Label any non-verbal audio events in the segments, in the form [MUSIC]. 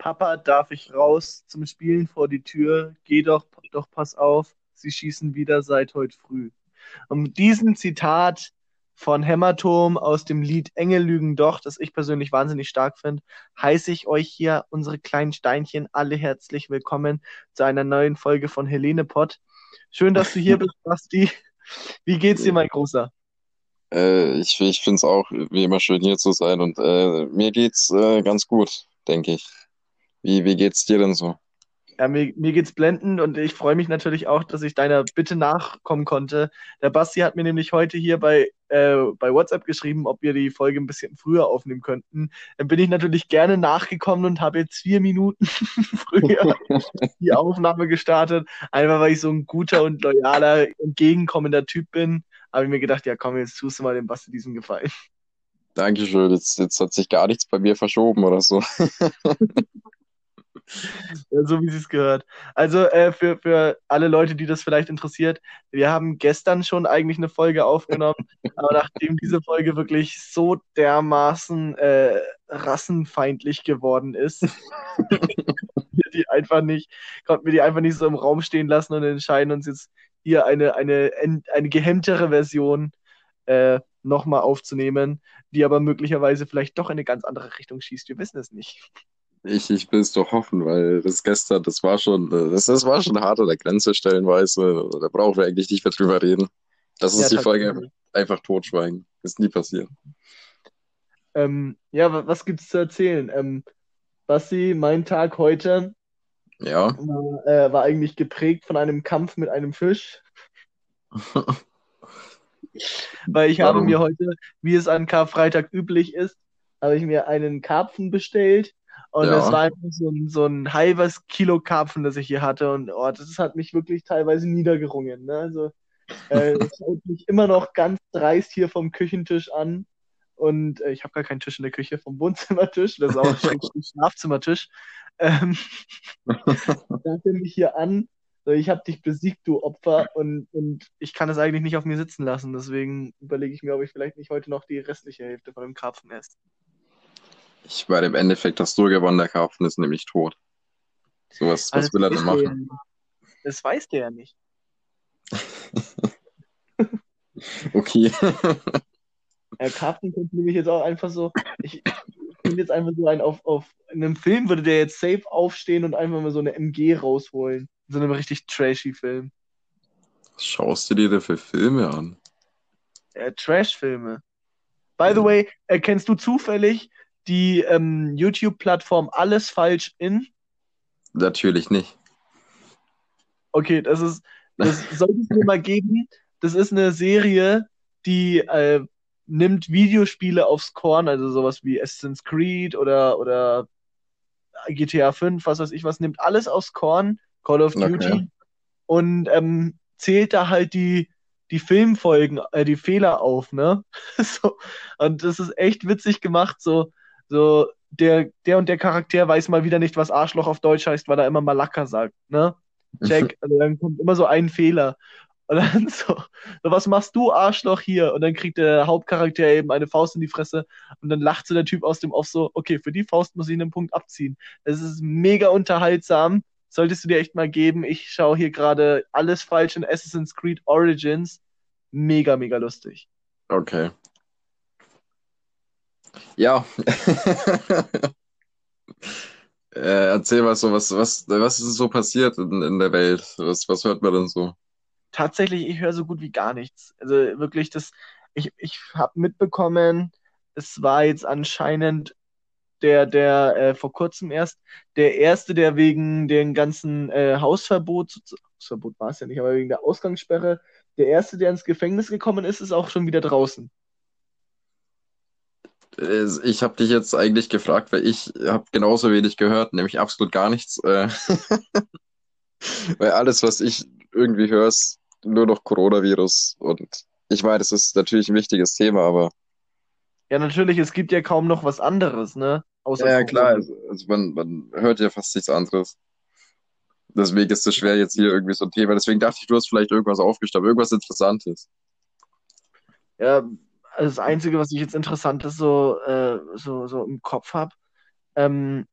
Papa, darf ich raus zum Spielen vor die Tür? Geh doch, doch pass auf, sie schießen wieder seit heute früh. Und mit diesem Zitat von Hämatom aus dem Lied Engel lügen doch, das ich persönlich wahnsinnig stark finde, heiße ich euch hier, unsere kleinen Steinchen, alle herzlich willkommen zu einer neuen Folge von Helene Pott. Schön, dass du hier bist, [LAUGHS] Basti. Wie geht's dir, mein Großer? Äh, ich ich finde es auch wie immer schön hier zu sein und äh, mir geht's äh, ganz gut, denke ich. Wie, wie geht's dir denn so? Ja, mir, mir geht's blendend und ich freue mich natürlich auch, dass ich deiner Bitte nachkommen konnte. Der Basti hat mir nämlich heute hier bei, äh, bei WhatsApp geschrieben, ob wir die Folge ein bisschen früher aufnehmen könnten. Dann bin ich natürlich gerne nachgekommen und habe jetzt vier Minuten [LAUGHS] früher [LAUGHS] die Aufnahme gestartet, einfach weil ich so ein guter und loyaler, entgegenkommender Typ bin. Habe ich mir gedacht, ja komm, jetzt tust du mal dem Basti diesen Gefallen. Dankeschön, jetzt, jetzt hat sich gar nichts bei mir verschoben oder so. [LAUGHS] So wie es gehört. Also äh, für, für alle Leute, die das vielleicht interessiert, wir haben gestern schon eigentlich eine Folge aufgenommen, [LAUGHS] aber nachdem diese Folge wirklich so dermaßen äh, rassenfeindlich geworden ist, wir die einfach nicht, konnten wir die einfach nicht so im Raum stehen lassen und entscheiden uns jetzt hier eine, eine, eine gehemmtere Version äh, nochmal aufzunehmen, die aber möglicherweise vielleicht doch in eine ganz andere Richtung schießt. Wir wissen es nicht. Ich, ich will es doch hoffen, weil das gestern, das war schon, das, das war schon hart an der Grenze stellenweise. Da brauchen wir eigentlich nicht mehr drüber reden. Das ist ja, die Folge einfach totschweigen. Ist nie passiert. Ähm, ja, was gibt's zu erzählen? Ähm, Basti, mein Tag heute ja. war, äh, war eigentlich geprägt von einem Kampf mit einem Fisch. [LAUGHS] Weil ich Warum? habe mir heute, wie es an Karfreitag üblich ist, habe ich mir einen Karpfen bestellt und ja. es war einfach so ein, so ein halbes Kilo Karpfen, das ich hier hatte. Und oh, das hat mich wirklich teilweise niedergerungen. Ne? Also, äh, [LAUGHS] es schaut mich immer noch ganz dreist hier vom Küchentisch an. Und äh, ich habe gar keinen Tisch in der Küche, vom Wohnzimmertisch. Das ist auch [LAUGHS] ein Schlafzimmertisch. Ähm, [LAUGHS] da mich hier an. So, ich habe dich besiegt, du Opfer. Und, und ich kann es eigentlich nicht auf mir sitzen lassen. Deswegen überlege ich mir, ob ich vielleicht nicht heute noch die restliche Hälfte von dem Karpfen esse. Ich meine, im Endeffekt hast du gewonnen, der Karpfen ist nämlich tot. So was, was will er denn machen? Ja das weiß der ja nicht. [LAUGHS] okay. Der Karpfen könnte nämlich jetzt auch einfach so. Ich, ich jetzt einfach so ein auf, auf. In einem Film würde der jetzt safe aufstehen und einfach mal so eine MG rausholen. In so einem richtig trashy Film. Was schaust du dir da für Filme an? Ja, Trash-Filme. By the way, erkennst du zufällig die ähm, YouTube-Plattform Alles falsch in? Natürlich nicht. Okay, das ist, das [LAUGHS] sollte es mir mal geben. Das ist eine Serie, die äh, nimmt Videospiele aufs Korn, also sowas wie Assassin's Creed oder, oder GTA 5, was weiß ich was, nimmt alles aufs Korn, Call of Duty, okay. und ähm, zählt da halt die, die Filmfolgen, äh, die Fehler auf, ne? [LAUGHS] so, und das ist echt witzig gemacht, so, so, der, der und der Charakter weiß mal wieder nicht, was Arschloch auf Deutsch heißt, weil er immer Malaka sagt, ne? Check. Also dann kommt immer so ein Fehler. Und dann [LAUGHS] so, so, was machst du, Arschloch, hier? Und dann kriegt der Hauptcharakter eben eine Faust in die Fresse und dann lacht so der Typ aus dem Off so, okay, für die Faust muss ich einen Punkt abziehen. Das ist mega unterhaltsam. Solltest du dir echt mal geben. Ich schaue hier gerade alles falsch in Assassin's Creed Origins. Mega, mega lustig. Okay. Ja. [LAUGHS] äh, erzähl mal so, was, was, was ist so passiert in, in der Welt? Was, was hört man denn so? Tatsächlich, ich höre so gut wie gar nichts. Also wirklich, das, ich, ich habe mitbekommen, es war jetzt anscheinend der, der äh, vor kurzem erst, der erste, der wegen den ganzen äh, Hausverbot, Hausverbot war es ja nicht, aber wegen der Ausgangssperre, der erste, der ins Gefängnis gekommen ist, ist auch schon wieder draußen. Ich habe dich jetzt eigentlich gefragt, weil ich habe genauso wenig gehört, nämlich absolut gar nichts. Äh. [LAUGHS] weil alles, was ich irgendwie höre, ist nur noch Coronavirus. Und ich meine, das ist natürlich ein wichtiges Thema, aber. Ja, natürlich, es gibt ja kaum noch was anderes, ne? Außer ja, klar, also, also man, man hört ja fast nichts anderes. Deswegen ist es schwer, jetzt hier irgendwie so ein Thema. Deswegen dachte ich, du hast vielleicht irgendwas aufgestanden, irgendwas Interessantes. Ja, also das Einzige, was ich jetzt interessant ist, so, äh, so, so im Kopf habe, ähm,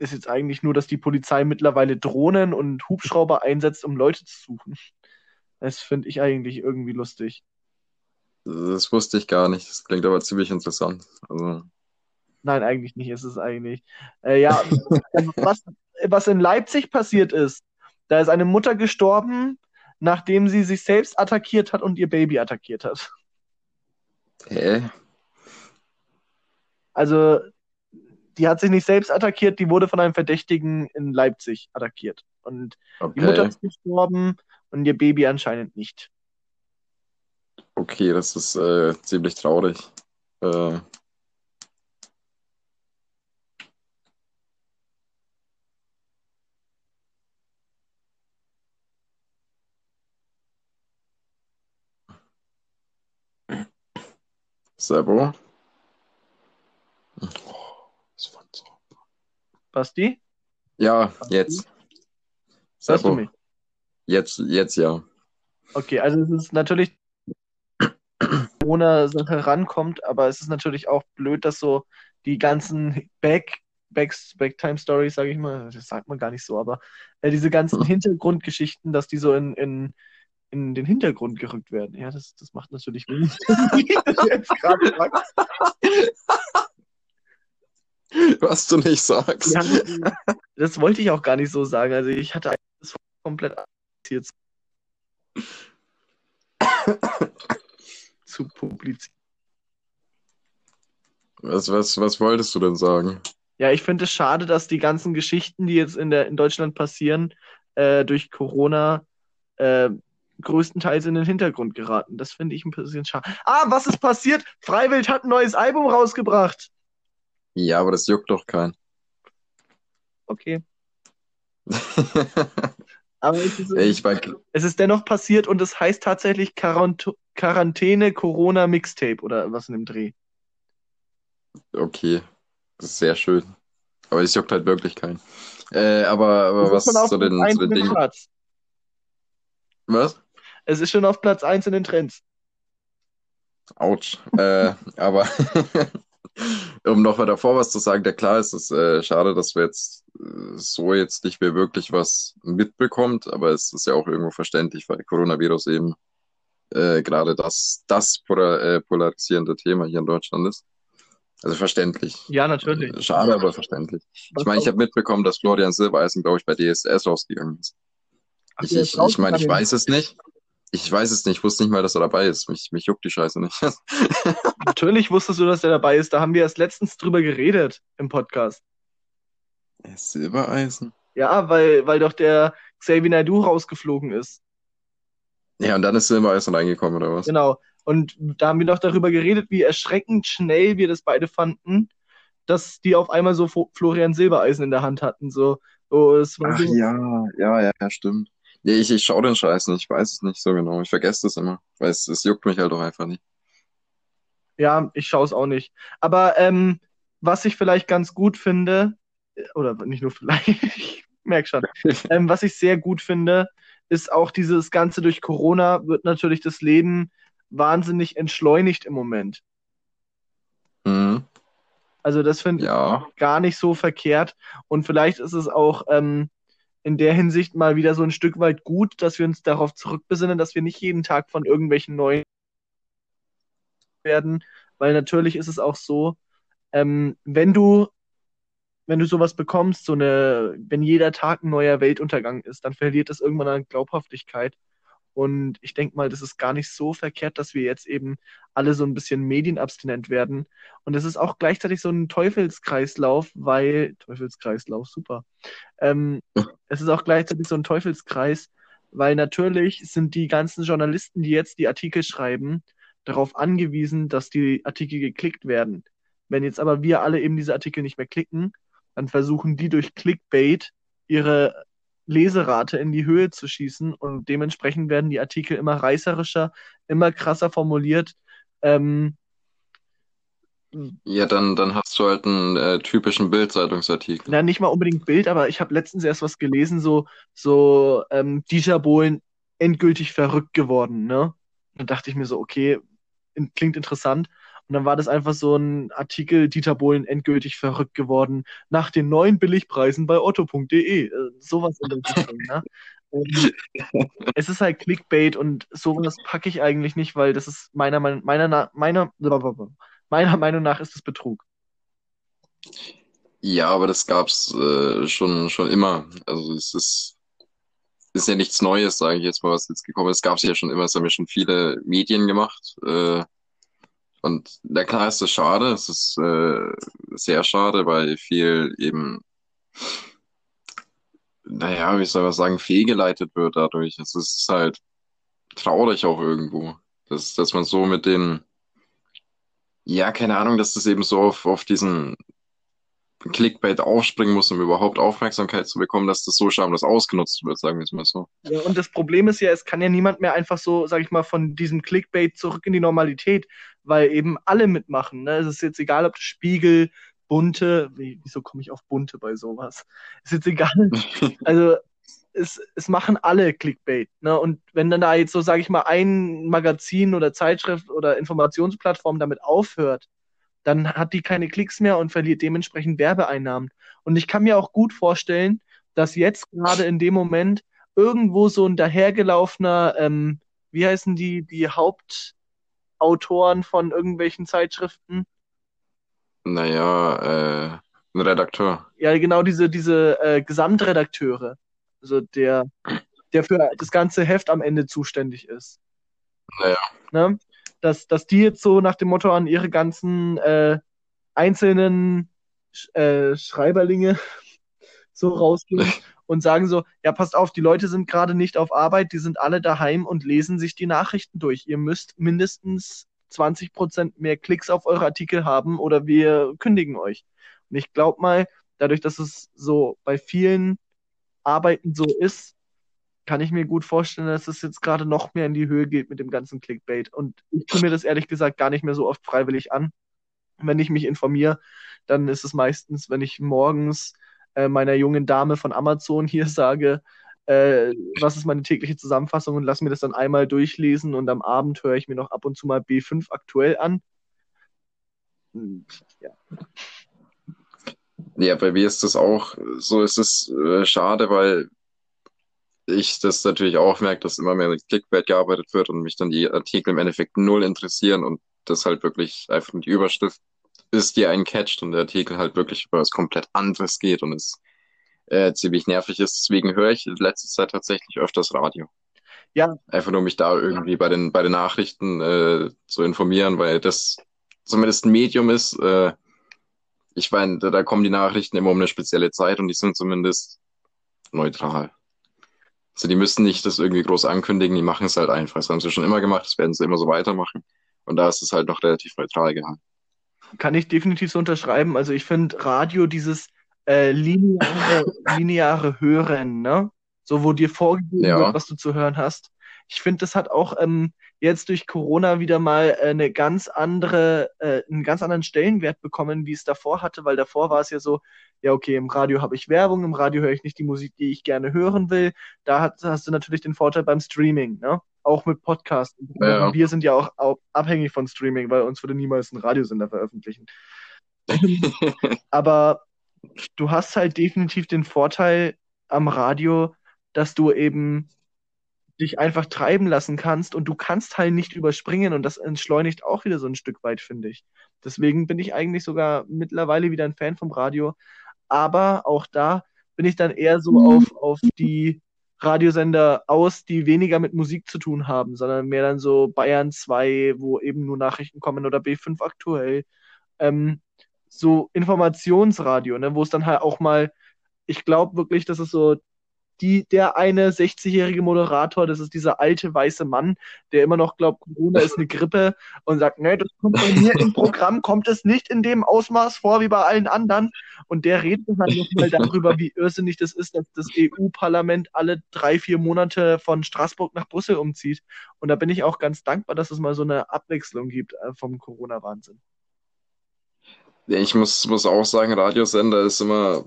ist jetzt eigentlich nur, dass die Polizei mittlerweile Drohnen und Hubschrauber einsetzt, um Leute zu suchen. Das finde ich eigentlich irgendwie lustig. Das wusste ich gar nicht. Das klingt aber ziemlich interessant. Also, Nein, eigentlich nicht. Es ist eigentlich. Äh, ja, was, was in Leipzig passiert ist, da ist eine Mutter gestorben, nachdem sie sich selbst attackiert hat und ihr Baby attackiert hat. Hä? Also, die hat sich nicht selbst attackiert, die wurde von einem Verdächtigen in Leipzig attackiert. Und die Mutter Okay. ist gestorben und ihr Baby anscheinend nicht. Okay, das ist äh, ziemlich traurig. Äh, Sebo? Basti? Ja, jetzt. Hörst du Sebo, mich? jetzt, jetzt ja. Okay, also es ist natürlich [CLEARS THROAT] Corona-Sache rankommt, aber es ist natürlich auch blöd, dass so die ganzen Back, Backs, Backtime-Stories, sage ich mal, das sagt man gar nicht so, aber äh, diese ganzen [LAUGHS] Hintergrundgeschichten, dass die so in, in, in den Hintergrund gerückt werden. Ja, das, das macht natürlich wenig [LAUGHS] gerade sagst. Was du nicht sagst. Ja, das wollte ich auch gar nicht so sagen. Also ich hatte eigentlich das komplett jetzt zu publizieren. Was, was, was wolltest du denn sagen? Ja, ich finde es schade, dass die ganzen Geschichten, die jetzt in der, in Deutschland passieren, äh, durch Corona äh, größtenteils in den Hintergrund geraten. Das finde ich ein bisschen schade. Ah, was ist passiert? Freiwild hat ein neues Album rausgebracht. Ja, aber das juckt doch keinen. Okay. [LAUGHS] Aber es ist, Ich es ist dennoch passiert und es heißt tatsächlich Quarant Quarantäne Corona Mixtape oder was in dem Dreh. okay, das ist sehr schön. Aber es juckt halt wirklich keinen. Äh, aber, aber was zu den, 1 zu den Dingen. Was? Es ist schon auf Platz 1 in den Trends. Autsch. Äh, [LAUGHS] aber [LAUGHS] um noch mal davor was zu sagen, der klar ist es äh, schade, dass wir jetzt äh, so jetzt nicht mehr wirklich was mitbekommt, aber es ist ja auch irgendwo verständlich, weil Coronavirus eben äh, gerade das, das äh, polarisierende Thema hier in Deutschland ist. Also verständlich. Ja, natürlich. Schade, aber verständlich. Ich meine, ich habe mitbekommen, dass Florian Silbereisen, glaube ich, bei DSDS rausgegangen ist. Ach, Ich, ich, ich meine, ich weiß es nicht. Ich weiß es nicht. Ich wusste nicht mal, dass er dabei ist. Mich, mich juckt die Scheiße nicht. [LAUGHS] Natürlich wusstest du, dass der dabei ist. Da haben wir erst letztens drüber geredet im Podcast. Silbereisen? Ja, weil, weil doch der Xavier Naidoo rausgeflogen ist. Ja, und dann ist Silbereisen reingekommen, oder was? Genau. Und da haben wir noch darüber geredet, wie erschreckend schnell wir das beide fanden, dass die auf einmal so Florian Silbereisen in der Hand hatten. So, so es war Ach so, ja, ja, ja, ja, stimmt. Nee, ich, ich schaue den Scheiß nicht. Ich weiß es nicht so genau. Ich vergesse das immer. Weil es, es juckt mich halt auch einfach nicht. ja, ich schaue es auch nicht. Aber ähm, was ich vielleicht ganz gut finde, äh, oder nicht nur vielleicht, [LAUGHS] ich merke schon, [LAUGHS] ähm, was ich sehr gut finde, ist auch dieses Ganze durch Corona wird natürlich das Leben wahnsinnig entschleunigt im Moment. Mhm. Also das finde ich Ja, gar nicht so verkehrt. Und vielleicht ist es auch ähm, in der Hinsicht mal wieder so ein Stück weit gut, dass wir uns darauf zurückbesinnen, dass wir nicht jeden Tag von irgendwelchen neuen werden. Weil natürlich ist es auch so, ähm, wenn du, wenn du sowas bekommst, so eine, wenn jeder Tag ein neuer Weltuntergang ist, dann verliert das irgendwann an Glaubhaftigkeit. Und ich denke mal, das ist gar nicht so verkehrt, dass wir jetzt eben alle so ein bisschen medienabstinent werden. Und es ist auch gleichzeitig so ein Teufelskreislauf, weil, Teufelskreislauf, super. Ähm, es ist auch gleichzeitig so ein Teufelskreis, weil natürlich sind die ganzen Journalisten, die jetzt die Artikel schreiben, darauf angewiesen, dass die Artikel geklickt werden. Wenn jetzt aber wir alle eben diese Artikel nicht mehr klicken, dann versuchen die durch Clickbait ihre Leserate in die Höhe zu schießen und dementsprechend werden die Artikel immer reißerischer, immer krasser formuliert. Ähm, ja, dann, dann hast du halt einen äh, typischen Bild-Zeitungsartikel. na, nicht mal unbedingt Bild, aber ich habe letztens erst was gelesen, so, so ähm, Dieter Bohlen endgültig verrückt geworden, ne? Dann dachte ich mir so, okay, in, klingt interessant. Und dann war das einfach so ein Artikel, Dieter Bohlen endgültig verrückt geworden, nach den neuen Billigpreisen bei otto.de. Äh, sowas in der Richtung, ne? Und es ist halt Clickbait und sowas packe ich eigentlich nicht, weil das ist meiner Meinung meiner, meiner, meiner Meinung nach ist es Betrug. Ja, aber das gab's äh, schon, schon immer. Also es ist, ist ja nichts Neues, sage ich jetzt mal, was jetzt gekommen ist. Es gab's ja schon immer, es haben ja schon viele Medien gemacht. Äh, und na klar ist das schade, es ist äh, sehr schade, weil viel eben, naja, wie soll man sagen, fehlgeleitet wird dadurch. Es ist halt traurig auch irgendwo, dass, dass man so mit den, ja, keine Ahnung, dass das eben so auf, auf diesen Clickbait aufspringen muss, um überhaupt Aufmerksamkeit zu bekommen, dass das so schamlos ausgenutzt wird, sagen wir es mal so. Ja, und das Problem ist ja, es kann ja niemand mehr einfach so, sag ich mal, von diesem Clickbait zurück in die Normalität, weil eben alle mitmachen. Ne? Es ist jetzt egal, ob das Spiegel, bunte, wie, wieso komme ich auf bunte bei sowas? Ist jetzt egal. [LAUGHS] also es, es machen alle Clickbait. Ne? Und wenn dann da jetzt so, sage ich mal, ein Magazin oder Zeitschrift oder Informationsplattform damit aufhört, dann hat die keine Klicks mehr und verliert dementsprechend Werbeeinnahmen. Und ich kann mir auch gut vorstellen, dass jetzt gerade in dem Moment irgendwo so ein dahergelaufener, ähm, wie heißen die, die Hauptautoren von irgendwelchen Zeitschriften? Naja, äh, ein Redakteur. Ja, genau, diese, diese äh, Gesamtredakteure. Also der, der für das ganze Heft am Ende zuständig ist. Naja. Ne? Dass, dass die jetzt so nach dem Motto an ihre ganzen äh, einzelnen äh, Schreiberlinge [LAUGHS] so rausgehen [LAUGHS] und sagen so, ja, passt auf, die Leute sind gerade nicht auf Arbeit, die sind alle daheim und lesen sich die Nachrichten durch. Ihr müsst mindestens 20 Prozent mehr Klicks auf eure Artikel haben oder wir kündigen euch. Und ich glaube mal, dadurch, dass es so bei vielen Arbeiten so ist, kann ich mir gut vorstellen, dass es jetzt gerade noch mehr in die Höhe geht mit dem ganzen Clickbait. Und ich tue mir das ehrlich gesagt gar nicht mehr so oft freiwillig an. Wenn ich mich informiere, dann ist es meistens, wenn ich morgens äh, meiner jungen Dame von Amazon hier [LAUGHS] sage, äh, was ist meine tägliche Zusammenfassung und lass mir das dann einmal durchlesen und am Abend höre ich mir noch ab und zu mal B5 aktuell an. Ja. Ja, bei mir ist das auch so, ist es äh, schade, weil ich das natürlich auch merke, dass immer mehr mit Clickbait gearbeitet wird und mich dann die Artikel im Endeffekt null interessieren und das halt wirklich einfach die Überschrift ist, die einen catcht und der Artikel halt wirklich über was komplett anderes geht und es äh, ziemlich nervig ist. Deswegen höre ich in letzter Zeit tatsächlich öfters Radio. Ja. Einfach nur mich da irgendwie bei den, bei den Nachrichten äh, zu informieren, weil das zumindest ein Medium ist. Äh, ich meine, da, da kommen die Nachrichten immer um eine spezielle Zeit und die sind zumindest neutral. Also die müssen nicht das irgendwie groß ankündigen, die machen es halt einfach. Das haben sie schon immer gemacht, das werden sie immer so weitermachen. Und da ist es halt noch relativ neutral gehalten. Kann ich definitiv so unterschreiben. Also ich finde Radio dieses äh, lineare, lineare Hören, ne? So, wo dir vorgegeben ja. wird, was du zu hören hast. Ich finde, das hat auch ähm, jetzt durch Corona wieder mal äh, eine ganz andere, äh, einen ganz anderen Stellenwert bekommen, wie es davor hatte, weil davor war es ja so, ja, okay, im Radio habe ich Werbung, im Radio höre ich nicht die Musik, die ich gerne hören will. Da hast, hast du natürlich den Vorteil beim Streaming, ne? Auch mit Podcasts. Ja. Wir sind ja auch, auch abhängig von Streaming, weil uns würde niemals ein Radiosender veröffentlichen. [LAUGHS] Aber du hast halt definitiv den Vorteil am Radio, dass du eben dich einfach treiben lassen kannst und du kannst halt nicht überspringen und das entschleunigt auch wieder so ein Stück weit, finde ich. Deswegen bin ich eigentlich sogar mittlerweile wieder ein Fan vom Radio. Aber auch da bin ich dann eher so mhm. auf, auf die Radiosender aus, die weniger mit Musik zu tun haben, sondern mehr dann so Bayern 2, wo eben nur Nachrichten kommen oder B5 aktuell. Ähm, so Informationsradio, ne, wo es dann halt auch mal, ich glaube wirklich, dass es so die, der eine 60-jährige Moderator, das ist dieser alte weiße Mann, der immer noch glaubt, Corona ist eine Grippe und sagt, nee, das kommt bei mir im Programm, kommt es nicht in dem Ausmaß vor wie bei allen anderen. Und der redet halt nochmal darüber, wie irrsinnig das ist, dass das EU-Parlament alle drei, vier Monate von Straßburg nach Brüssel umzieht. Und da bin ich auch ganz dankbar, dass es mal so eine Abwechslung gibt äh, vom Corona-Wahnsinn. Ich muss, muss auch sagen, Radiosender ist immer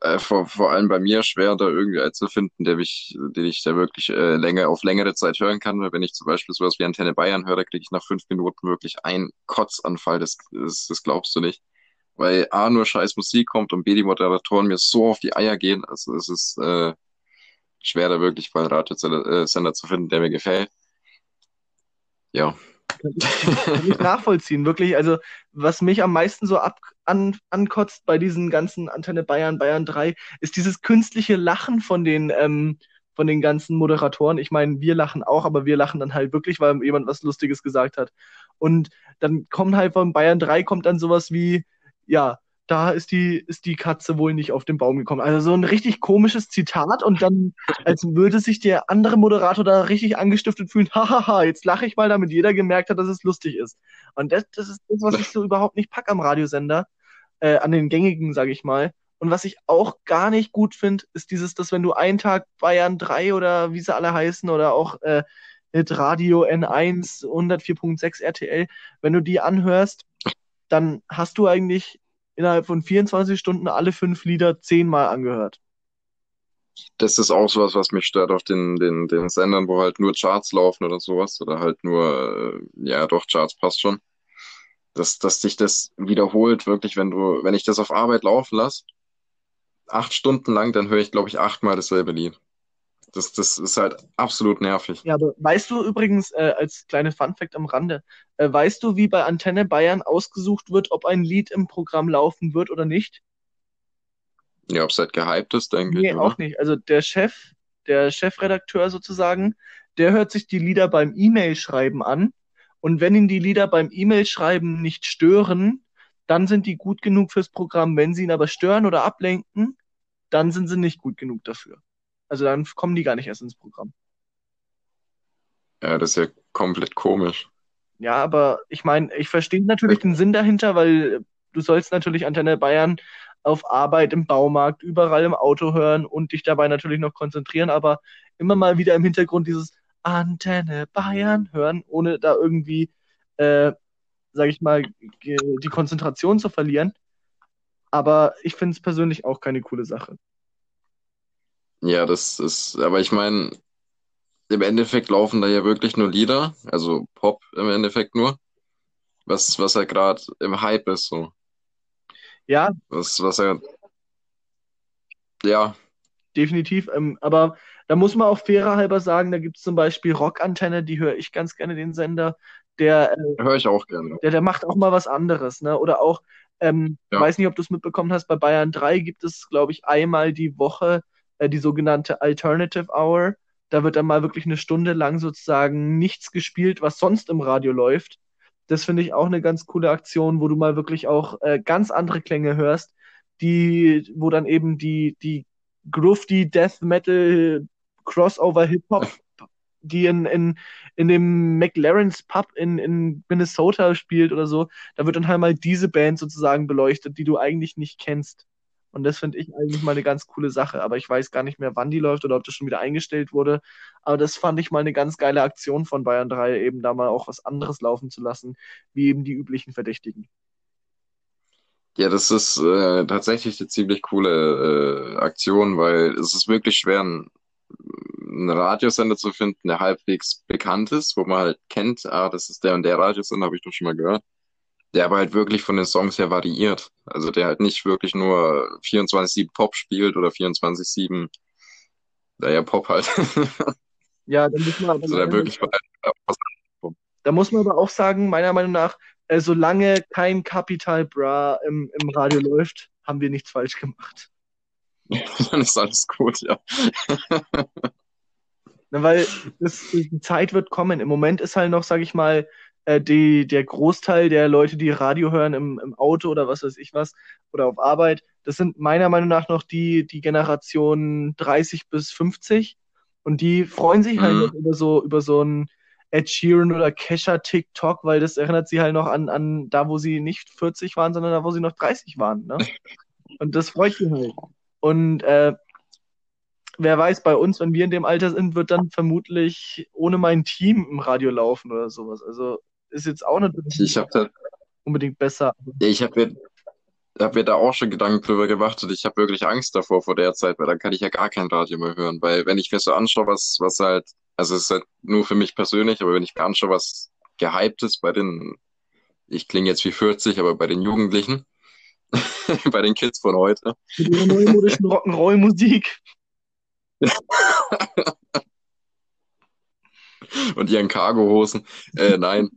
äh, vor, vor allem bei mir schwer, da irgendwie einen zu finden, der mich, den ich da wirklich äh, länger auf längere Zeit hören kann. Wenn ich zum Beispiel sowas wie Antenne Bayern höre, kriege ich nach fünf Minuten wirklich einen Kotzanfall. Das, das, das glaubst du nicht. Weil A, nur scheiß Musik kommt und B, die Moderatoren mir so auf die Eier gehen. Also es ist äh, schwer, da wirklich mal einen Radiosender äh, zu finden, der mir gefällt. Ja. Kann ich nachvollziehen, wirklich. Also, was mich am meisten so ab, an, ankotzt bei diesen ganzen Antenne Bayern, Bayern 3, ist dieses künstliche Lachen von den, ähm, von den ganzen Moderatoren. Ich meine, wir lachen auch, aber wir lachen dann halt wirklich, weil jemand was Lustiges gesagt hat. Und dann kommt halt von Bayern 3 kommt dann sowas wie, ja, da ist die, ist die Katze wohl nicht auf den Baum gekommen. Also so ein richtig komisches Zitat und dann, als würde sich der andere Moderator da richtig angestiftet fühlen, hahaha, jetzt lache ich mal, damit jeder gemerkt hat, dass es lustig ist. Und das, das ist das, was ich so überhaupt nicht pack am Radiosender, äh, an den gängigen, sage ich mal. Und was ich auch gar nicht gut finde, ist dieses, dass wenn du einen Tag Bayern 3 oder wie sie alle heißen oder auch äh, mit Radio N1 104.6 RTL, wenn du die anhörst, dann hast du eigentlich innerhalb von 24 Stunden alle fünf Lieder zehnmal angehört. Das ist auch sowas, was mich stört auf den, den, den Sendern, wo halt nur Charts laufen oder sowas. Oder halt nur, äh, ja doch, Charts passt schon. Dass, dass dich das wiederholt, wirklich, wenn du, wenn ich das auf Arbeit laufen lasse, acht Stunden lang, dann höre ich, glaube ich, achtmal dasselbe Lied. Das, das ist halt absolut nervig. Ja, aber weißt du übrigens, äh, als kleine Funfact am Rande, äh, weißt du, wie bei Antenne Bayern ausgesucht wird, ob ein Lied im Programm laufen wird oder nicht? Ja, ob es halt gehypt ist, denke nee, ich. Nee, auch nicht. Also der Chef, der Chefredakteur sozusagen, der hört sich die Lieder beim E-Mail-Schreiben an. Und wenn ihn die Lieder beim E-Mail-Schreiben nicht stören, dann sind die gut genug fürs Programm. Wenn sie ihn aber stören oder ablenken, dann sind sie nicht gut genug dafür. Also dann kommen die gar nicht erst ins Programm. Ja, das ist ja komplett komisch. Ja, aber ich meine, ich verstehe natürlich den Sinn dahinter, weil du sollst natürlich Antenne Bayern auf Arbeit, im Baumarkt, überall im Auto hören und dich dabei natürlich noch konzentrieren, aber immer mal wieder im Hintergrund dieses Antenne Bayern hören, ohne da irgendwie, äh, sag ich mal, die Konzentration zu verlieren. Aber ich finde es persönlich auch keine coole Sache. Ja, das ist, aber ich meine, im Endeffekt laufen da ja wirklich nur Lieder, also Pop im Endeffekt nur, was, was ja gerade im Hype ist, so. Ja. Was, was ja, ja. Definitiv, ähm, aber da muss man auch fairer halber sagen, da gibt es zum Beispiel Rockantenne, die höre ich ganz gerne, den Sender, der, äh, höre ich auch gerne. Der, der macht auch mal was anderes, ne, oder auch, ähm, ja. weiß nicht, ob du es mitbekommen hast, bei Bayern 3 gibt es, glaube ich, einmal die Woche äh, die sogenannte Alternative Hour. Da wird dann mal wirklich eine Stunde lang sozusagen nichts gespielt, was sonst im Radio läuft. Das finde ich auch eine ganz coole Aktion, wo du mal wirklich auch äh, ganz andere Klänge hörst, die, wo dann eben die, die Grufty Death Metal Crossover Hip Hop, die in, in, in dem McLaren's Pub in, in Minnesota spielt oder so, da wird dann halt mal diese Band sozusagen beleuchtet, die du eigentlich nicht kennst. Und das finde ich eigentlich mal eine ganz coole Sache. Aber ich weiß gar nicht mehr, wann die läuft oder ob das schon wieder eingestellt wurde. Aber das fand ich mal eine ganz geile Aktion von Bayern 3, eben da mal auch was anderes laufen zu lassen, wie eben die üblichen Verdächtigen. Ja, das ist äh, tatsächlich eine ziemlich coole äh, Aktion, weil es ist wirklich schwer, einen, einen Radiosender zu finden, der halbwegs bekannt ist, wo man halt kennt, ah, das ist der und der Radiosender, habe ich doch schon mal gehört der aber halt wirklich von den Songs her variiert. Also der halt nicht wirklich nur 24-7 Pop spielt oder 24-7, naja, Pop halt. [LAUGHS] ja, dann muss man aber also der wirklich da muss man aber auch sagen, meiner Meinung nach, äh, solange kein Capital Bra im, im Radio läuft, haben wir nichts falsch gemacht. [LAUGHS] dann ist alles gut, ja. Na, weil das, die Zeit wird kommen. Im Moment ist halt noch, sag ich mal, äh, die, der Großteil der Leute, die Radio hören im, im Auto oder was weiß ich was oder auf Arbeit, das sind meiner Meinung nach noch die, die Generation 30 bis 50 und die freuen sich halt mhm. über so, über so ein Ed Sheeran oder Kesha TikTok, weil das erinnert sie halt noch an, an da, wo sie nicht 40 waren, sondern da, wo sie noch 30 waren. Ne? [LAUGHS] Und das freut sie halt. Und äh, wer weiß, bei uns, wenn wir in dem Alter sind, wird dann vermutlich ohne mein Team im Radio laufen oder sowas. Also ist jetzt auch nicht ich hab da, unbedingt besser. Ich habe habe mir da auch schon Gedanken drüber gemacht und ich habe wirklich Angst davor vor der Zeit, weil dann kann ich ja gar kein Radio mehr hören. Weil wenn ich mir so anschaue, was, was halt, also es ist halt nur für mich persönlich, aber wenn ich mir anschaue, was gehypt ist bei den, ich klinge jetzt wie 40, aber bei den Jugendlichen, [LAUGHS] bei den Kids von heute. Mit ihrer neumodischen [LAUGHS] Rock'n'Roll-Musik. und ihren Cargohosen. Äh, nein.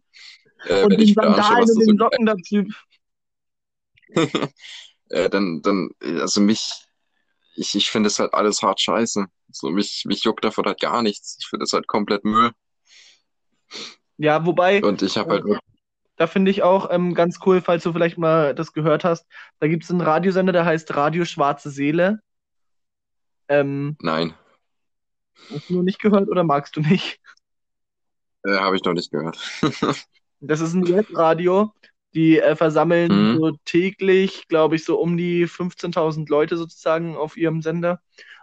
Äh, und den Sandalen und den Socken dazu. [LAUGHS] äh, dann, dann, also mich, ich, ich finde es halt alles hart scheiße. So, mich, mich juckt davon halt gar nichts. Ich finde es halt komplett Müll. Ja, wobei. Und ich habe halt. Äh, da finde ich auch ähm, ganz cool, falls du vielleicht mal das gehört hast. Da gibt es einen Radiosender, der heißt Radio Schwarze Seele. Ähm, Nein. Hast du noch nicht gehört oder magst du nicht? Äh, Habe ich noch nicht gehört. [LAUGHS] das ist ein Webradio. Die äh, versammeln hm. so täglich, glaube ich, so um die 15.000 Leute sozusagen auf ihrem Sender.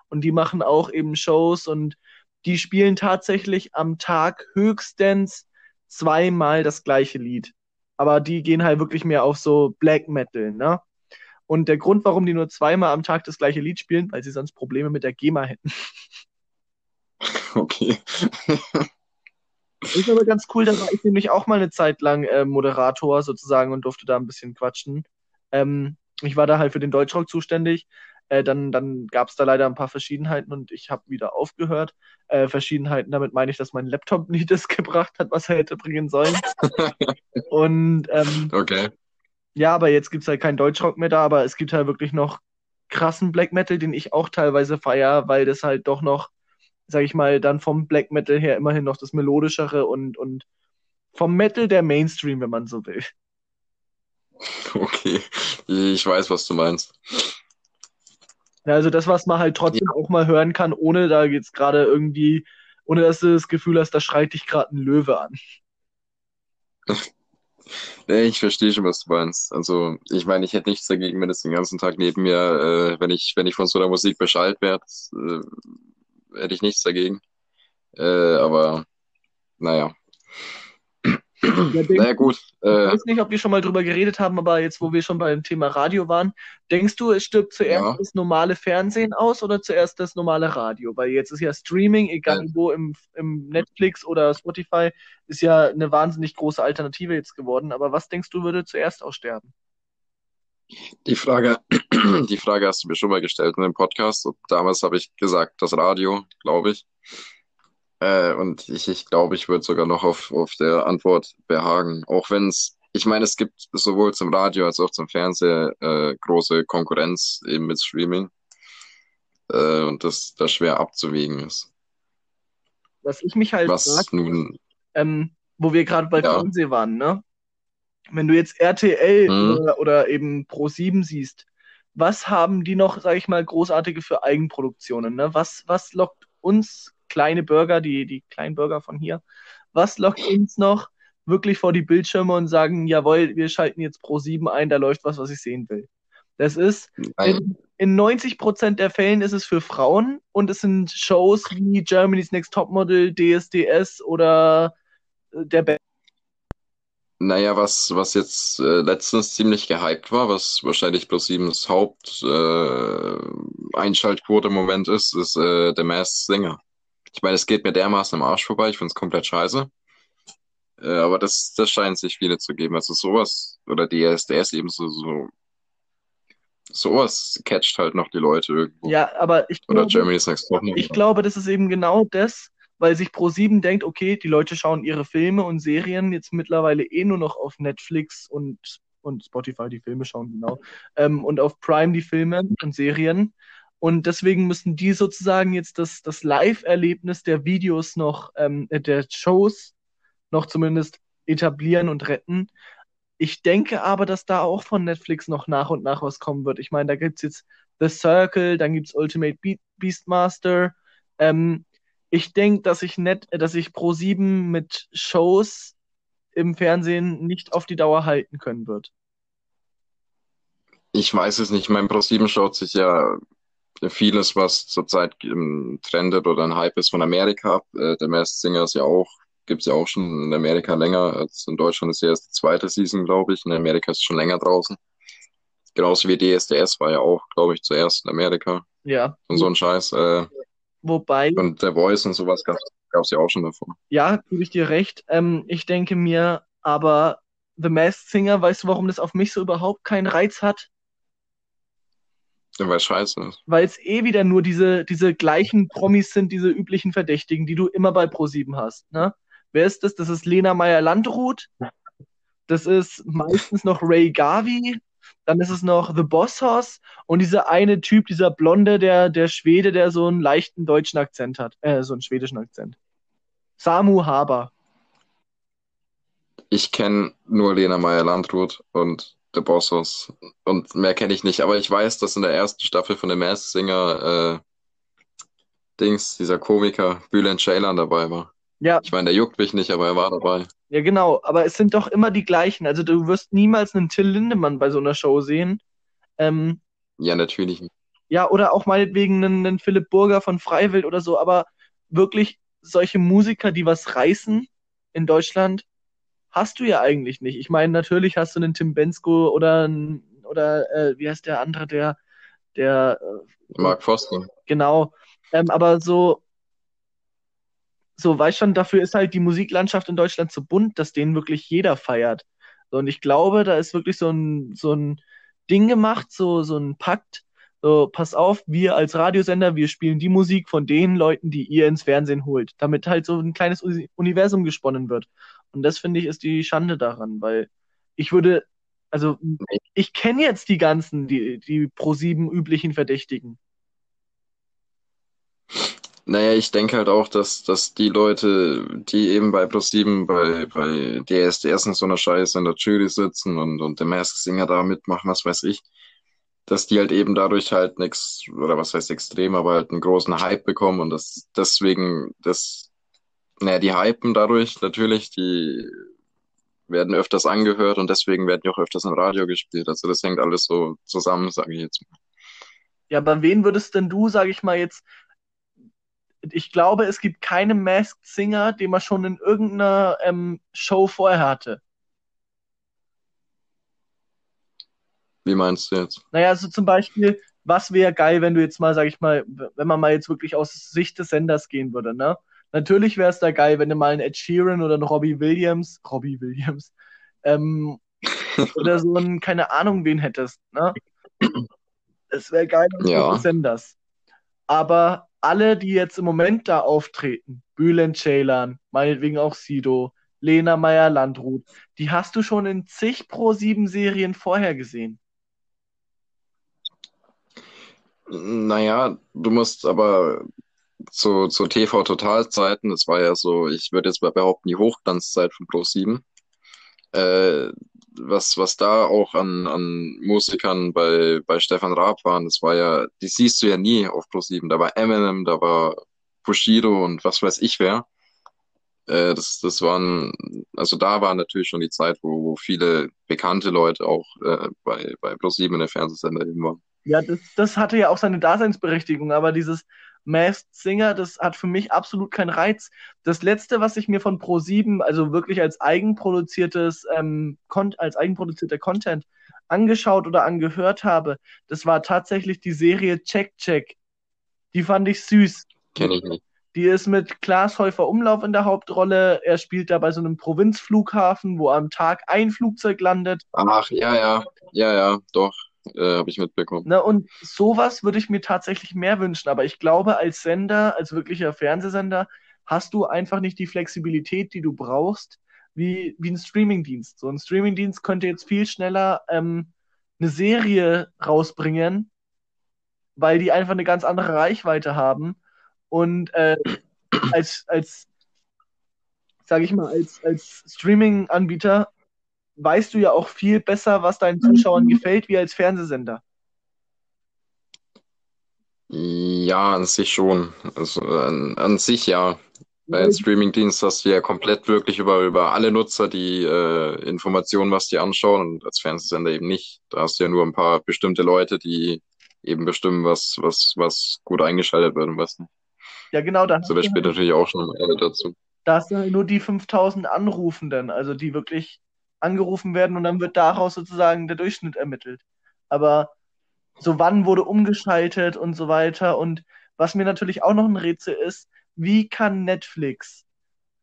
Und die machen auch eben Shows und die spielen tatsächlich am Tag höchstens zweimal das gleiche Lied. Aber die gehen halt wirklich mehr auf so Black Metal, ne? Und der Grund, warum die nur zweimal am Tag das gleiche Lied spielen, weil sie sonst Probleme mit der GEMA hätten. [LAUGHS] Okay. Ist aber ganz cool, da war ich nämlich auch mal eine Zeit lang äh, Moderator sozusagen und durfte da ein bisschen quatschen. Ähm, ich war da halt für den Deutschrock zuständig. Äh, dann dann gab es da leider ein paar Verschiedenheiten und ich habe wieder aufgehört. Äh, Verschiedenheiten, damit meine ich, dass mein Laptop [LAUGHS] nie das gebracht hat, was er hätte bringen sollen. [LAUGHS] und ähm, okay. Ja, aber jetzt gibt es halt keinen Deutschrock mehr da, aber es gibt halt wirklich noch krassen Black Metal, den ich auch teilweise feier, weil das halt doch noch sag ich mal, dann vom Black Metal her immerhin noch das melodischere und, und vom Metal der Mainstream, wenn man so will. [LAUGHS] Okay, ich weiß, was du meinst. Ja, also das, was man halt trotzdem ja. auch mal hören kann, ohne da jetzt gerade irgendwie, ohne dass du das Gefühl hast, da schreit dich gerade ein Löwe an. [LAUGHS] Nee, ich verstehe schon, was du meinst. Also, ich meine, ich hätte nichts dagegen, wenn es den ganzen Tag neben mir, äh, wenn ich, wenn ich von so einer Musik beschallt werde, äh, hätte ich nichts dagegen. Äh, aber naja. Ja, naja, gut. Äh, ich weiß nicht, ob wir schon mal drüber geredet haben, aber jetzt, wo wir schon beim Thema Radio waren, denkst du, es stirbt zuerst ja. das normale Fernsehen aus oder zuerst das normale Radio? Weil jetzt ist ja Streaming, egal ja. wo im, im Netflix oder Spotify, ist ja eine wahnsinnig große Alternative jetzt geworden. Aber was denkst du, würde zuerst aussterben? Die Frage, die Frage hast du mir schon mal gestellt in dem Podcast. Und damals habe ich gesagt, das Radio, glaube ich. Äh, und ich, ich glaube, ich würde sogar noch auf, auf der Antwort behagen. Auch wenn es, ich meine, es gibt sowohl zum Radio als auch zum Fernseher äh, große Konkurrenz eben mit Streaming. Äh, und das, das schwer abzuwägen ist. Was ich mich halt Was frag, nun, ähm, wo wir gerade bei ja. Fernsehen waren, ne? wenn du jetzt RTL mhm. oder, oder eben Pro7 siehst, was haben die noch, sag ich mal, großartige für Eigenproduktionen? Ne? Was, was lockt uns kleine Bürger, die, die kleinen Bürger von hier, was lockt uns noch wirklich vor die Bildschirme und sagen, jawohl, wir schalten jetzt Pro7 ein, da läuft was, was ich sehen will. Das ist, in, in 90 Prozent der Fällen ist es für Frauen und es sind Shows wie Germany's Next Topmodel, DSDS oder äh, der Band naja, was, was jetzt äh, letztens ziemlich gehypt war, was wahrscheinlich ProSiebens Haupt äh, Einschaltquote im Moment ist, ist äh, The Masked Singer. Ich meine, es geht mir dermaßen am Arsch vorbei, ich finde es komplett scheiße. Äh, aber das, das scheint sich viele zu geben. Also sowas, oder die SDS eben so, so sowas catcht halt noch die Leute irgendwo. Ja, aber ich glaube, Oder Germany's Next Top Ich glaube, das ist eben genau das, weil sich Pro7 denkt, okay, die Leute schauen ihre Filme und Serien jetzt mittlerweile eh nur noch auf Netflix und, und Spotify die Filme schauen, genau. Ähm, und auf Prime die Filme und Serien. Und deswegen müssen die sozusagen jetzt das, das Live-Erlebnis der Videos noch, ähm, äh, der Shows noch zumindest etablieren und retten. Ich denke aber, dass da auch von Netflix noch nach und nach was kommen wird. Ich meine, da gibt's jetzt The Circle, dann gibt's Ultimate Be Beastmaster. Ähm, ich denke, dass ich net, dass ich pro sieben mit Shows im Fernsehen nicht auf die Dauer halten können wird. Ich weiß es nicht. Mein Pro 7 schaut sich ja vieles, was zurzeit trendet oder ein Hype ist von Amerika ab. Äh, der Masked Singer ist ja auch, gibt es ja auch schon in Amerika länger als in Deutschland ist ja erst die zweite Season, glaube ich. In Amerika ist es schon länger draußen. Genauso wie DSDS war ja auch, glaube ich, zuerst in Amerika. Ja. Und so ein Scheiß. Äh, Wobei, und der Voice und sowas gab es ja auch schon davor. ja, gebe ich dir recht. Ähm, ich denke mir, aber The Masked Singer, weißt du, warum das auf mich so überhaupt keinen Reiz hat? Ja, weil scheiße ist. Weil es eh wieder nur diese, diese gleichen Promis sind, diese üblichen Verdächtigen, die du immer bei Pro7 hast. Ne? Wer ist das? Das ist Lena Meyer-Landrut. Das ist meistens noch Ray Garvey. Dann ist es noch The Boss Hoss und dieser eine Typ, dieser Blonde, der, der Schwede, der so einen leichten deutschen Akzent hat. Äh, so einen schwedischen Akzent. Samu Haber. Ich kenne nur Lena Meyer-Landrut und The Bossos. Und mehr kenne ich nicht. Aber ich weiß, dass in der ersten Staffel von The Masked Singer äh, Dings, dieser Komiker Bülent Ceylan dabei war. Ja, Ich meine, der juckt mich nicht, aber er war dabei. ja, genau. Aber es sind doch immer die gleichen. Also du wirst niemals einen Till Lindemann bei so einer Show sehen. Ähm, Ja, natürlich. Ja, oder auch meinetwegen einen, einen Philipp Burger von Freiwild oder so, aber wirklich solche Musiker, die was reißen in Deutschland, hast du ja eigentlich nicht. Ich meine, natürlich hast du einen Tim Bensko oder einen, oder äh, wie heißt der andere, der, der, äh, Mark Foster. genau, ähm, aber so, so, weißt schon, dafür ist halt die Musiklandschaft in Deutschland so bunt, dass den wirklich jeder feiert. So, und ich glaube, da ist wirklich so ein, so ein Ding gemacht, so, so ein Pakt. So, pass auf, wir als Radiosender, wir spielen die Musik von den Leuten, die ihr ins Fernsehen holt, damit halt so ein kleines Uni- Universum gesponnen wird. Und das finde ich ist die Schande daran, weil ich würde, also ich kenne jetzt die ganzen, die, die Pro7 üblichen Verdächtigen. Naja, ich denke halt auch, dass, dass die Leute, die eben bei ProSieben, bei, bei DSDS und so einer Scheiße in der Jury sitzen und, und der Masked Singer da mitmachen, was weiß ich, dass die halt eben dadurch halt nix, oder was heißt extrem, aber halt einen großen Hype bekommen und das deswegen, das, naja, die hypen dadurch natürlich, die werden öfters angehört und deswegen werden die auch öfters im Radio gespielt. Also das hängt alles so zusammen, sage ich jetzt mal. Ja, aber wen würdest denn du, sage ich mal jetzt, ich glaube, es gibt keinen Masked Singer, den man schon in irgendeiner ähm, Show vorher hatte. Wie meinst du jetzt? Naja, also zum Beispiel, was wäre geil, wenn du jetzt mal, sag ich mal, wenn man mal jetzt wirklich aus Sicht des Senders gehen würde, ne? Natürlich wäre es da geil, wenn du mal einen Ed Sheeran oder einen Robbie Williams, Robbie Williams, ähm, [LAUGHS] oder so einen, keine Ahnung, wen hättest, ne? Es wäre geil aus Ja. Sicht des Senders. Aber alle, die jetzt im Moment da auftreten, Bülent Ceylan, meinetwegen auch Sido, Lena Meyer-Landrut, die hast du schon in zig Pro-7-Serien vorher gesehen. Naja, du musst aber zu, zu TV-Total-Zeiten, das war ja so, ich würde jetzt mal behaupten, die Hochglanzzeit von Pro7, äh, was, was da auch an, an Musikern bei, bei Stefan Raab waren, das war ja, die siehst du ja nie auf Pro7. Da war Eminem, da war Bushido und was weiß ich wer. Äh, das, das waren, also da war natürlich schon die Zeit, wo, wo viele bekannte Leute auch äh, bei, bei Pro7 in der Fernsehsender eben waren. Ja, das, das hatte ja auch seine Daseinsberechtigung, aber dieses Masked Singer, das hat für mich absolut keinen Reiz. Das letzte, was ich mir von Pro7, also wirklich als eigenproduziertes, ähm, als eigenproduzierter Content angeschaut oder angehört habe, das war tatsächlich die Serie Check Check. Die fand ich süß. Kenne ich nicht. Die ist mit Klaas Häufer Umlauf in der Hauptrolle. Er spielt da bei so einem Provinzflughafen, wo am Tag ein Flugzeug landet. Ach, ja, ja, ja, ja, doch, äh, habe ich mitbekommen. Ne, und sowas würde ich mir tatsächlich mehr wünschen. Aber ich glaube, als Sender, als wirklicher Fernsehsender, hast du einfach nicht die Flexibilität, die du brauchst, wie, wie ein Streamingdienst. So ein Streamingdienst könnte jetzt viel schneller ähm, eine Serie rausbringen, weil die einfach eine ganz andere Reichweite haben. Und äh, als, als, sage ich mal, als, als Streaming-Anbieter weißt du ja auch viel besser, was deinen Zuschauern gefällt, wie als Fernsehsender. Ja, an sich schon. Also an, an sich ja. Bei einem Streamingdienst hast du ja komplett wirklich über, über alle Nutzer die äh, Informationen, was die anschauen und als Fernsehsender eben nicht. Da hast du ja nur ein paar bestimmte Leute, die eben bestimmen, was, was, was gut eingeschaltet wird und was nicht. Ja, genau, da So, das spielt natürlich auch schon eine dazu. da hast du nur die 5000 Anrufenden, also die wirklich angerufen werden und dann wird daraus sozusagen der Durchschnitt ermittelt. Aber so wann wurde umgeschaltet und so weiter. Und was mir natürlich auch noch ein Rätsel ist, wie kann Netflix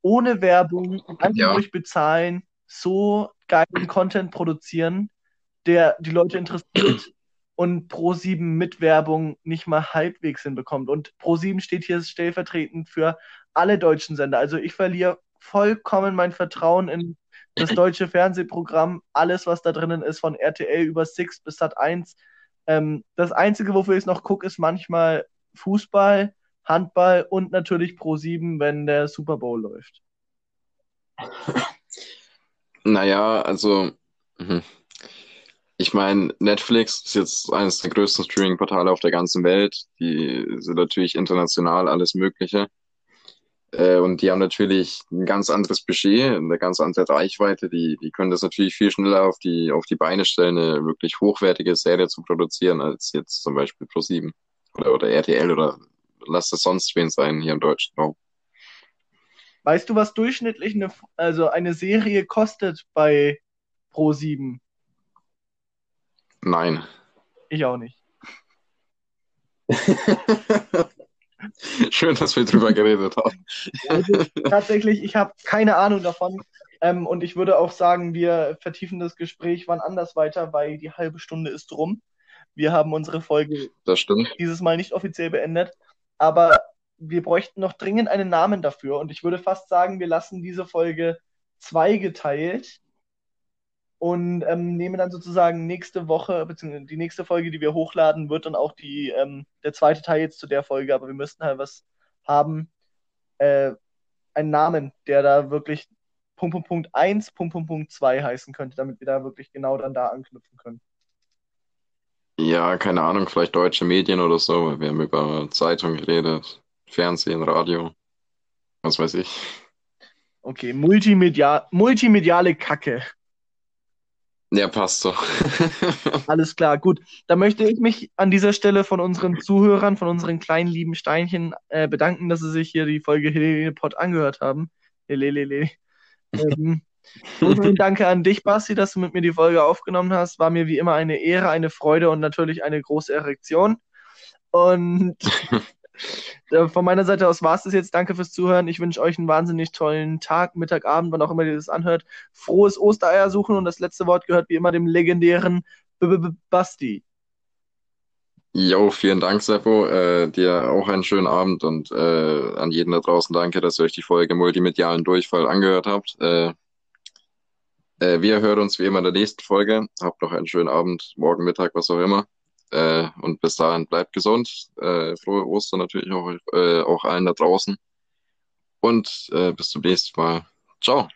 ohne Werbung einfach [LAUGHS] ja. durch Bezahlen so geilen Content produzieren, der die Leute interessiert [CLEARS THROAT] und Pro7 mit Werbung nicht mal halbwegs hinbekommt. Und Pro7 steht hier stellvertretend für alle deutschen Sender. Also ich verliere vollkommen mein Vertrauen in das deutsche Fernsehprogramm, alles, was da drinnen ist, von RTL über Six bis Sat 1. Ähm, das Einzige, wofür ich es noch gucke, ist manchmal Fußball, Handball und natürlich Pro7, wenn der Super Bowl läuft. Naja, also, mh. ich meine, Netflix ist jetzt eines der größten Streaming-Portale auf der ganzen Welt. Die sind natürlich international alles Mögliche. Äh, und die haben natürlich ein ganz anderes Budget, eine ganz andere Reichweite. Die, die können das natürlich viel schneller auf die, auf die Beine stellen, eine wirklich hochwertige Serie zu produzieren, als jetzt zum Beispiel Pro7 oder, oder RTL oder lass das sonst wen sein hier im deutschen Raum. Weißt du, was durchschnittlich eine, also eine Serie kostet bei Pro7? Nein. Ich auch nicht. [LAUGHS] [LAUGHS] Schön, dass wir drüber geredet haben. Also, tatsächlich, ich habe keine Ahnung davon. Ähm, und ich würde auch sagen, wir vertiefen das Gespräch wann anders weiter, weil die halbe Stunde ist rum. Wir haben unsere Folge dieses Mal nicht offiziell beendet. Aber wir bräuchten noch dringend einen Namen dafür. Und ich würde fast sagen, wir lassen diese Folge zweigeteilt und ähm, nehmen dann sozusagen nächste Woche, beziehungsweise die nächste Folge, die wir hochladen, wird dann auch die, ähm, der zweite Teil jetzt zu der Folge, aber wir müssten halt was haben, äh, einen Namen, der da wirklich Punkt, Punkt, Punkt 1, Punkt, Punkt, Punkt 2 heißen könnte, damit wir da wirklich genau dann da anknüpfen können. Ja, keine Ahnung, vielleicht deutsche Medien oder so. Wir haben über Zeitung geredet. Fernsehen, Radio, was weiß ich. Okay, Multimedia multimediale Kacke. Ja, passt so. [LAUGHS] Alles klar, gut. Da möchte ich mich an dieser Stelle von unseren Zuhörern, von unseren kleinen lieben Steinchen äh, bedanken, dass sie sich hier die Folge Helene-Pod angehört haben. Helelele. ähm, und danke an dich, Basti, dass du mit mir die Folge aufgenommen hast. War mir wie immer eine Ehre, eine Freude und natürlich eine große Erektion. Und von meiner Seite aus war es das jetzt. Danke fürs Zuhören. Ich wünsche euch einen wahnsinnig tollen Tag, Mittag, Abend, wann auch immer ihr das anhört. Frohes Ostereier suchen und das letzte Wort gehört wie immer dem legendären -B Basti. Jo, vielen Dank, Seppo. Äh, dir auch einen schönen Abend und äh, an jeden da draußen danke, dass ihr euch die Folge Multimedialen Durchfall angehört habt. Äh, äh, wir hören uns wie immer in der nächsten Folge. Habt noch einen schönen Abend, morgen Mittag, was auch immer. Äh, und bis dahin bleibt gesund. Äh, frohe Ostern natürlich auch, äh, auch allen da draußen. Und äh, bis zum nächsten Mal. Ciao.